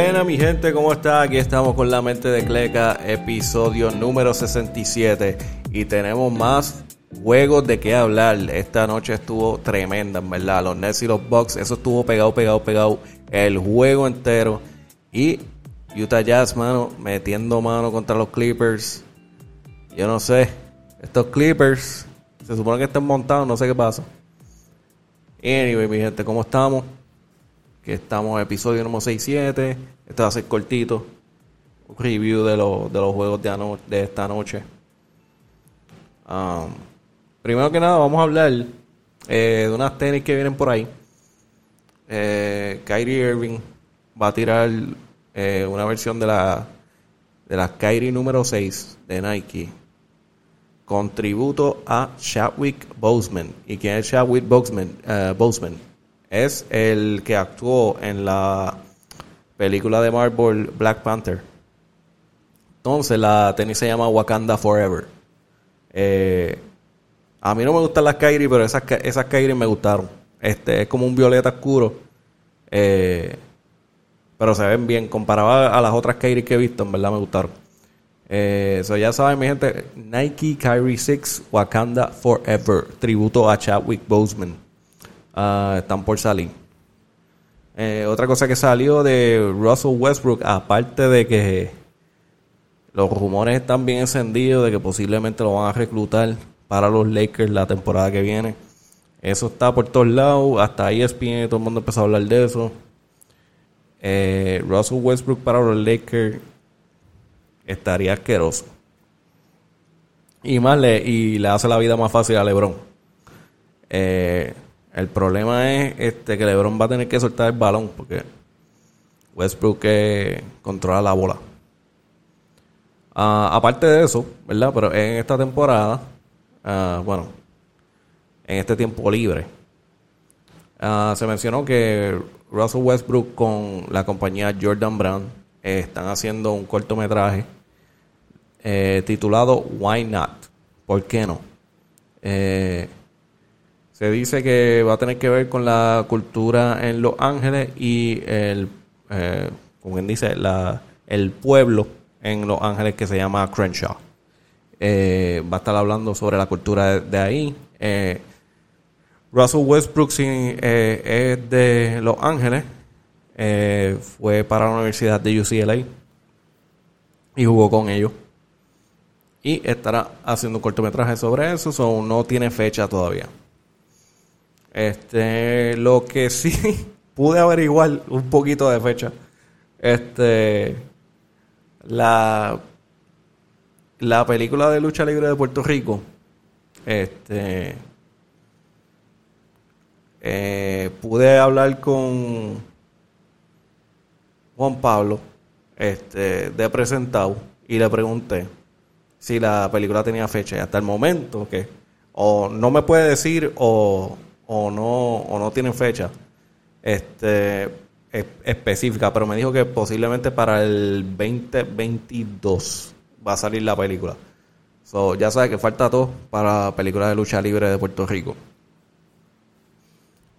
Buena mi gente, ¿cómo está? Aquí estamos con la mente de Cleca, episodio número 67 y tenemos más juegos de qué hablar. Esta noche estuvo tremenda, en verdad. Los Nets y los Bucks, eso estuvo pegado, pegado, pegado el juego entero. Y Utah Jazz, mano, metiendo mano contra los Clippers. Yo no sé, estos Clippers se supone que están montados, no sé qué pasa. Anyway, mi gente, ¿cómo estamos? Que estamos episodio número 67. Este va a ser cortito. Un review de, los de los juegos de, de esta noche. Um, primero que nada, vamos a hablar eh, de unas tenis que vienen por ahí. Eh, Kyrie Irving va a tirar eh, una versión de la de las Kyrie número 6 de Nike con tributo a Chadwick Boseman. ¿Y quién es Chadwick Boseman? Boseman? Es el que actuó en la película de Marvel Black Panther. Entonces la tenis se llama Wakanda Forever. Eh, a mí no me gustan las Kyrie, pero esas, esas Kyrie me gustaron. Este es como un violeta oscuro. Eh, pero se ven bien. Comparado a las otras Kyrie que he visto, en verdad me gustaron. Eh, ya saben, mi gente, Nike Kyrie 6 Wakanda Forever, tributo a Chadwick Boseman. Ah, están por salir. Eh, otra cosa que salió de Russell Westbrook, aparte de que los rumores están bien encendidos de que posiblemente lo van a reclutar para los Lakers la temporada que viene. Eso está por todos lados, hasta ESPN, todo el mundo empezó a hablar de eso. Eh, Russell Westbrook para los Lakers estaría asqueroso. Y más le, y le hace la vida más fácil a LeBron. Eh, el problema es este que LeBron va a tener que soltar el balón porque Westbrook controla la bola. Ah, aparte de eso, ¿verdad? Pero en esta temporada, ah, bueno, en este tiempo libre, ah, se mencionó que Russell Westbrook con la compañía Jordan Brand están haciendo un cortometraje eh, titulado Why Not? ¿Por qué no? Eh, se dice que va a tener que ver con la cultura en Los Ángeles y el, eh, como quien dice, la, el pueblo en Los Ángeles que se llama Crenshaw. Eh, va a estar hablando sobre la cultura de, ahí. Eh, Russell Westbrook es de Los Ángeles. fue para la Universidad de UCLA y jugó con ellos. Y estará haciendo un cortometraje sobre eso. So no tiene fecha todavía. Este, lo que sí pude averiguar un poquito de fecha. Este, la, la película de lucha libre de Puerto Rico, este, eh, pude hablar con Juan Pablo, este, de presentado, y le pregunté si la película tenía fecha. Y hasta el momento, que o no me puede decir o, o no, o no tienen fecha. Este, específica, pero me dijo que posiblemente para el 2022 va a salir la película. So, ya sabes que falta todo para la película de lucha libre de Puerto Rico.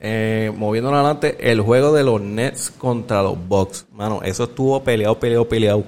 Eh, moviéndonos adelante, el juego de los Nets contra los Bucks. Mano, eso estuvo peleado, peleado, peleado.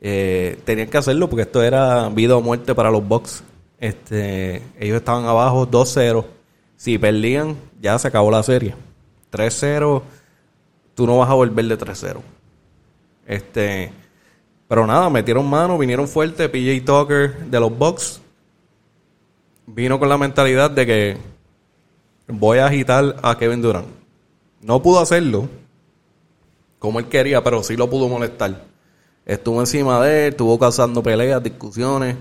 Eh, tenían que hacerlo porque esto era vida o muerte para los Bucks. Este, ellos estaban abajo 2-0. Si perdían, ya se acabó la serie. 3-0 tú no vas a volver de 3-0. Este, pero nada, metieron mano, vinieron fuerte. PJ Tucker de los Bucks vino con la mentalidad de que voy a agitar a Kevin Durant. No pudo hacerlo como él quería, pero sí lo pudo molestar. Estuvo encima de él, estuvo causando peleas, discusiones.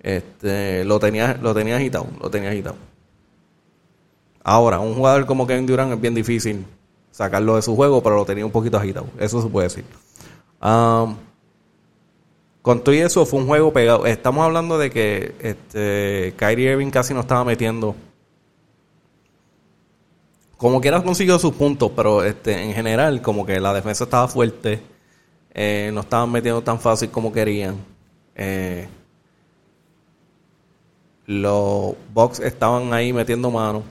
Este, lo tenía, lo tenía agitado, lo tenía agitado. Ahora, un jugador como Kevin Durant es bien difícil sacarlo de su juego, pero lo tenía un poquito agitado. Eso se puede decir. con todo y eso fue un juego pegado. Estamos hablando de que este, Kyrie Irving casi no estaba metiendo. Como quiera consiguió sus puntos, pero este, en general, como que la defensa estaba fuerte. Eh, no estaban metiendo tan fácil como querían. Eh, los Bucks estaban ahí metiendo mano.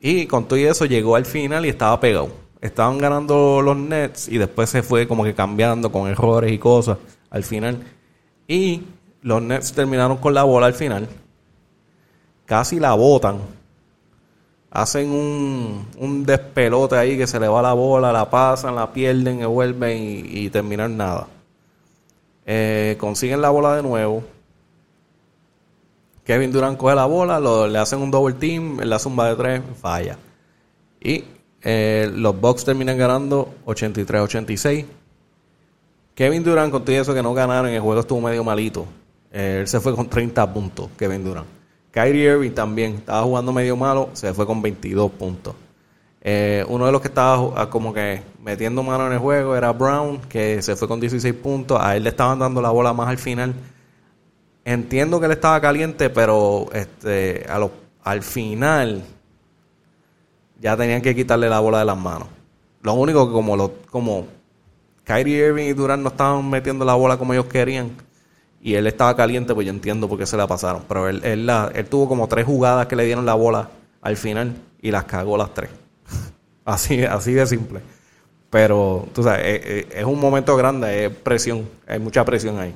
Y con todo eso llegó al final y estaba pegado. estaban ganando los Nets y después se fue como que cambiando con errores y cosas al final. Y los Nets terminaron con la bola al final. Casi la botan. Hacen un, un despelote ahí que se le va la bola, la pasan, la pierden, y vuelven y, terminan nada. Eh, consiguen la bola de nuevo. Kevin Durant coge la bola, le hacen un double team, la zumba de tres, falla. Y eh, los Bucks terminan ganando 83-86. Kevin Durant, con eso que no ganaron, el juego estuvo medio malito. Eh, él se fue con 30 puntos, Kevin Durant. Kyrie Irving también estaba jugando medio malo, se fue con 22 puntos. Eh, uno de los que estaba ah, como que metiendo mano en el juego era Brown, que se fue con 16 puntos. A él le estaban dando la bola más al final. Entiendo que él estaba caliente, pero este, a al final ya tenían que quitarle la bola de las manos. Lo único que como, lo, como Kyrie Irving y Durant no estaban metiendo la bola como ellos querían y él estaba caliente, pues yo entiendo por qué se la pasaron. Pero él, él, él tuvo como tres jugadas que le dieron la bola al final y las cagó las tres. así, así de simple. Pero, tú sabes, es, eh, es, un momento grande, es presión, hay mucha presión ahí.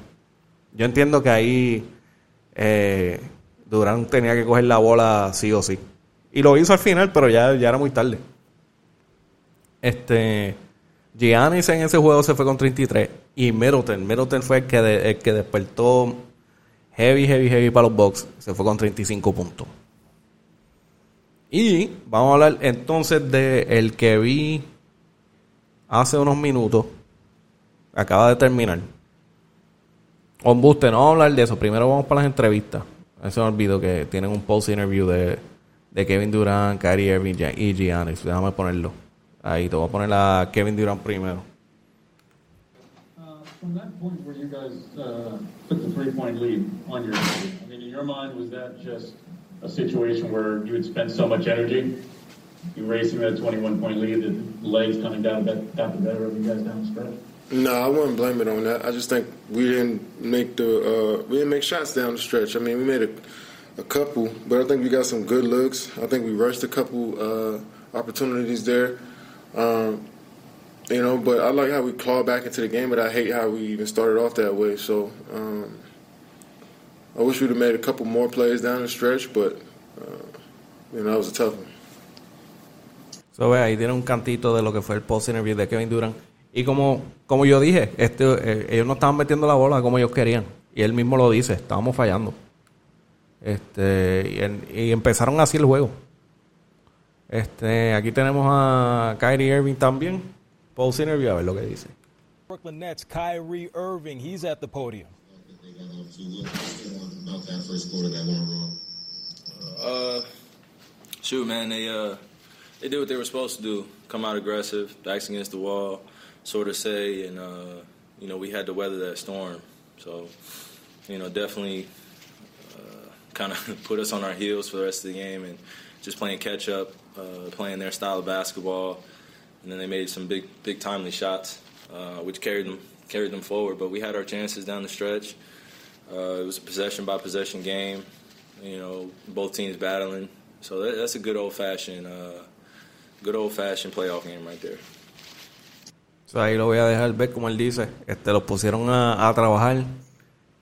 Yo entiendo que ahí eh, Durant tenía que coger la bola sí o sí. Y lo hizo al final, pero ya, ya era muy tarde. Este. Giannis en ese juego se fue con 33. Y Middleton. Middleton fue el que, el que despertó heavy, heavy, heavy para los Bucks. Se fue con 35 puntos. Y vamos a hablar entonces de el que vi hace unos minutos. Acaba de terminar. On Buste, no vamos a hablar de eso. Primero vamos para las entrevistas. Eso me olvido que tienen un post interview de, de Kevin Durant, Kyrie Irving y Giannis. Déjame ponerlo. Ahí te voy a poner a Kevin Durant primero. Uh, from that point where you guys uh, took the three-point lead on your, I mean, in your mind, was that just a situation where you had spent so much energy, you racing that 21-point lead, that legs coming down got the better of you guys down the stretch? No, I wouldn't blame it on that. I just think we didn't make the uh, we didn't make shots down the stretch. I mean, we made a a couple, but I think we got some good looks. I think we rushed a couple uh, opportunities there. Um, you know, but I like how we clawed back into the game, but I hate how we even started off that way. So um, I wish we'd have made a couple more plays down the stretch, but uh, you know, that was a tough one. So, ahí tiene un cantito de lo que fue el post interview de Kevin Durant. Y como, como yo dije, este, eh, ellos no estaban metiendo la bola como ellos querían. Y él mismo lo dice, estábamos fallando. Este, y, empezaron así el juego. Este, aquí tenemos a Kyrie Irving también. Post interview, a ver lo que dice. Brooklyn Nets, Kyrie Irving, he's at the podium. Uh, shoot, man, they uh, they did what they were supposed to do. Come out aggressive, backs against the wall, sort of say, and uh, you know we had to weather that storm. So, you know, definitely kind of put us on our heels for the rest of the game and just playing catch up, uh, playing their style of basketball, and then they made some big, big timely shots, uh, which carried them carried them forward. But we had our chances down the stretch. Uh, it was a possession by possession game. You know, both teams battling. So that, that's a good old fashioned, uh, good old fashioned playoff game right there. Ahí lo voy a dejar ver como él dice. Este, los pusieron a, a trabajar.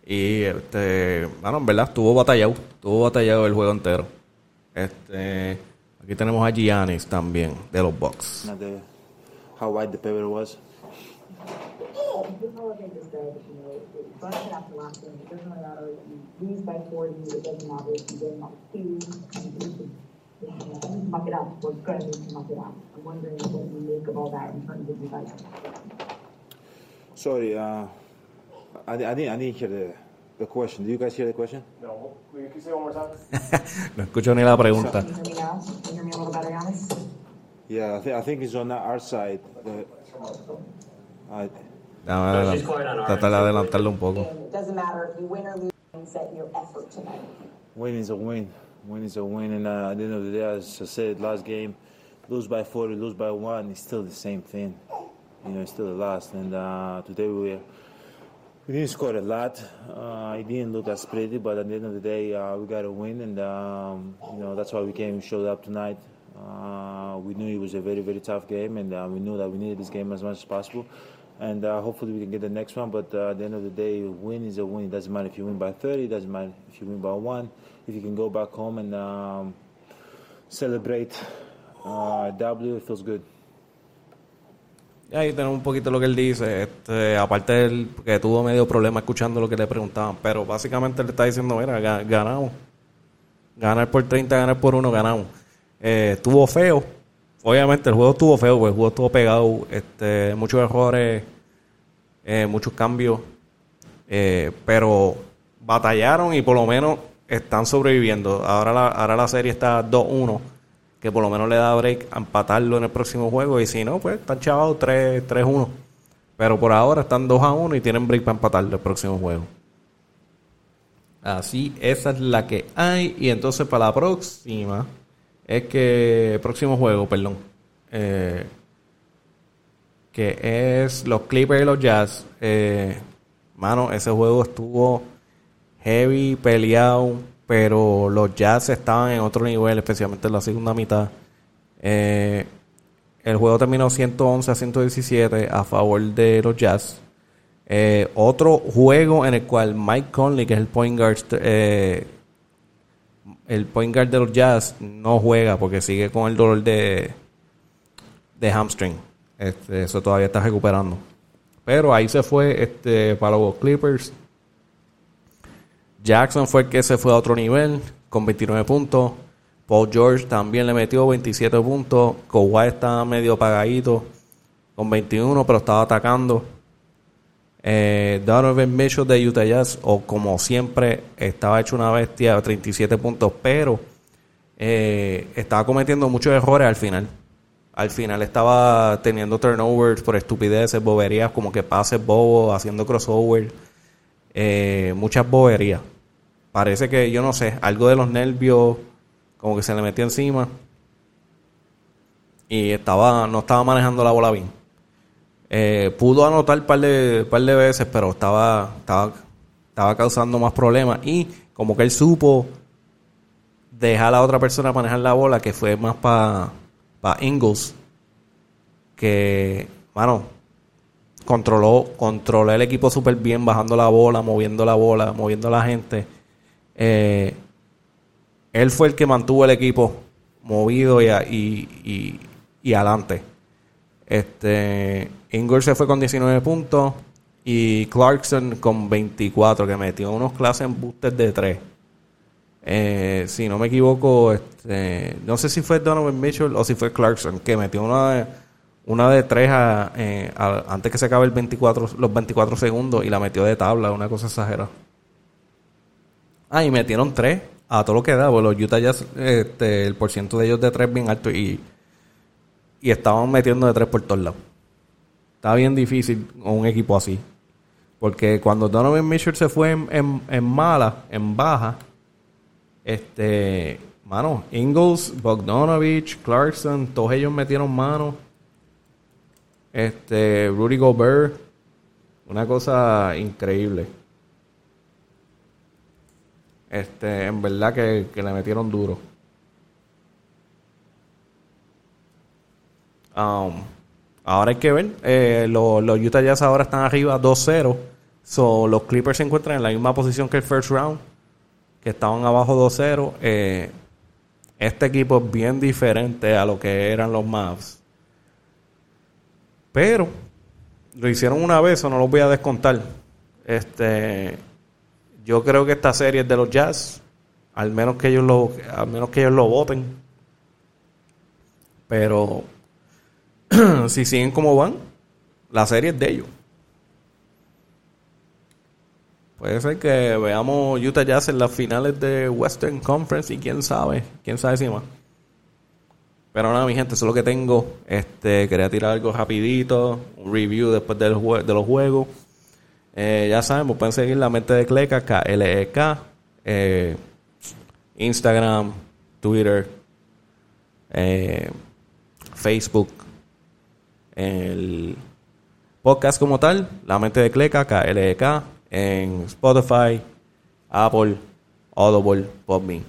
Y este, bueno, en verdad estuvo batallado, estuvo batallado el juego entero. Este, aquí tenemos a Giannis también de los Bucks. how wide the pivot was. Sorry, uh, I, I, didn't, I didn't hear the, the question. Do you guys hear the question? No. Can you say one more time? no escucho ni la pregunta. Can you hear me a little better, Giannis? Yeah, I, th I think it's on our side. The, I, Déjame tratar de adelantarlo un poco. It doesn't matter if you win or lose, set your effort tonight. Win is a win. Win is a win. And uh, at the end of the day, as I said, last game, lose by 40, lose by one, it's still the same thing. You know, it's still the last. And uh, today we we didn't score a lot. Uh, it didn't look as pretty, but at the end of the day, uh, we got a win, and um, you know that's why we came and showed up tonight. Uh, we knew it was a very, very tough game, and uh, we knew that we needed this game as much as possible. And uh, hopefully we can get the next one. But uh, at the end of the day, win is a win. It doesn't matter if you win by 30. It doesn't matter if you win by one. If you can go back home and um, celebrate uh, W, it feels good. Ahí tenemos un poquito lo que él dice, este, aparte del que tuvo medio problema escuchando lo que le preguntaban, pero básicamente le está diciendo, mira, ga- ganamos. Ganar por 30, ganar por 1, ganamos. Eh, estuvo feo. Obviamente el juego estuvo feo, porque el juego estuvo pegado, este, muchos errores, eh, muchos cambios, eh, pero batallaron y por lo menos están sobreviviendo. Ahora la, ahora la serie está 2-1, que por lo menos le da break a empatarlo en el próximo juego. Y si no, pues están chavados 3 3-1. Pero por ahora están 2-1 y tienen break para empatarlo el próximo juego. Así, esa es la que hay. Y entonces para la próxima, es que, próximo juego, perdón. eh, que es los Clippers y los Jazz. Eh, mano, ese juego estuvo heavy, peleado, pero los Jazz estaban en otro nivel, especialmente en la segunda mitad. Eh, el juego terminó 111 a 117 a favor de los Jazz. Eh, otro juego en el cual Mike Conley, que es el point guard, eh, el point guard de los Jazz, no juega porque sigue con el dolor de, de hamstring. Este, eso todavía está recuperando. Pero ahí se fue este, para los Clippers. Jackson fue el que se fue a otro nivel con 29 puntos. Paul George también le metió 27 puntos. Kawhi estaba medio apagadito con 21, pero estaba atacando. Eh, Donovan Mitchell de Utah Jazz, o como siempre, estaba hecho una bestia, 37 puntos, pero eh, estaba cometiendo muchos errores al final. Al final estaba teniendo turnovers por estupideces, boberías, como que pases bobos, haciendo crossover, eh, muchas boberías. Parece que, yo no sé, algo de los nervios, como que se le metió encima. Y estaba, no estaba manejando la bola bien. Eh, pudo anotar un par de, par de veces, pero estaba, estaba, estaba causando más problemas. Y como que él supo dejar a la otra persona manejar la bola, que fue más para pa Ingles, que, mano, controló, controló el equipo súper bien, bajando la bola, moviendo la bola, moviendo a la gente. Eh, él fue el que mantuvo el equipo movido y, y, y, y adelante. Este, Ingles se fue con 19 puntos y Clarkson con 24, que metió unos clases en boosters de 3. Eh, si no me equivoco, este, no sé si fue Donovan Mitchell o si fue Clarkson, que metió una una de 3 a- eh, antes que se acabe el 24, los 24 segundos y la metió de tabla, una cosa exagerada. Ah, y metieron 3 a todo lo que da, porque los Utah Jazz, este, el porciento de ellos de 3 bien alto y, y estaban metiendo de 3 por todos lados. Está bien difícil un equipo así. Porque cuando Donovan Mitchell se fue en, en- en mala, en baja, este, mano, Ingles, Bogdanovich, Clarkson, todos ellos metieron mano. Este, Rudy Gobert, una cosa increíble. Este, en verdad que, que le metieron duro. Um, ahora hay que ver. eh, lo- los Utah Jazz ahora están arriba 2-0. So, los Clippers se encuentran en la misma posición que el first round. Que estaban abajo 2-0. Eh, este equipo es bien diferente a lo que eran los Mavs. Pero lo hicieron una vez, o no los voy a descontar. Este, yo creo que esta serie es de los Jazz. Al menos que ellos lo, al menos que ellos lo voten. Pero si siguen como van, la serie es de ellos. Puede ser que veamos Utah Jazz en las finales de Western Conference y quién sabe, quién sabe si más. Pero nada, mi gente, eso es lo que tengo. Este, quería tirar algo rapidito, un review después del jue- de los juegos. Eh, ya saben, pueden seguir la mente de Cleca, K-L-E-K, eh, Instagram, Twitter, eh, Facebook, el podcast como tal, La Mente de Cleca, KLK, en Spotify, Apple, Audible, Podme.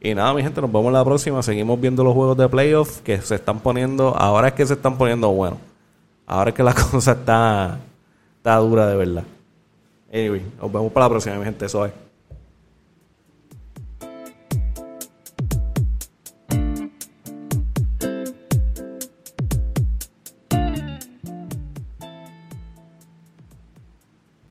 Y nada, mi gente, nos vemos la próxima. Seguimos viendo los juegos de playoff que se están poniendo. Ahora es que se están poniendo buenos. Ahora es que la cosa está, está dura de verdad. Anyway, nos vemos para la próxima, mi gente. Eso es.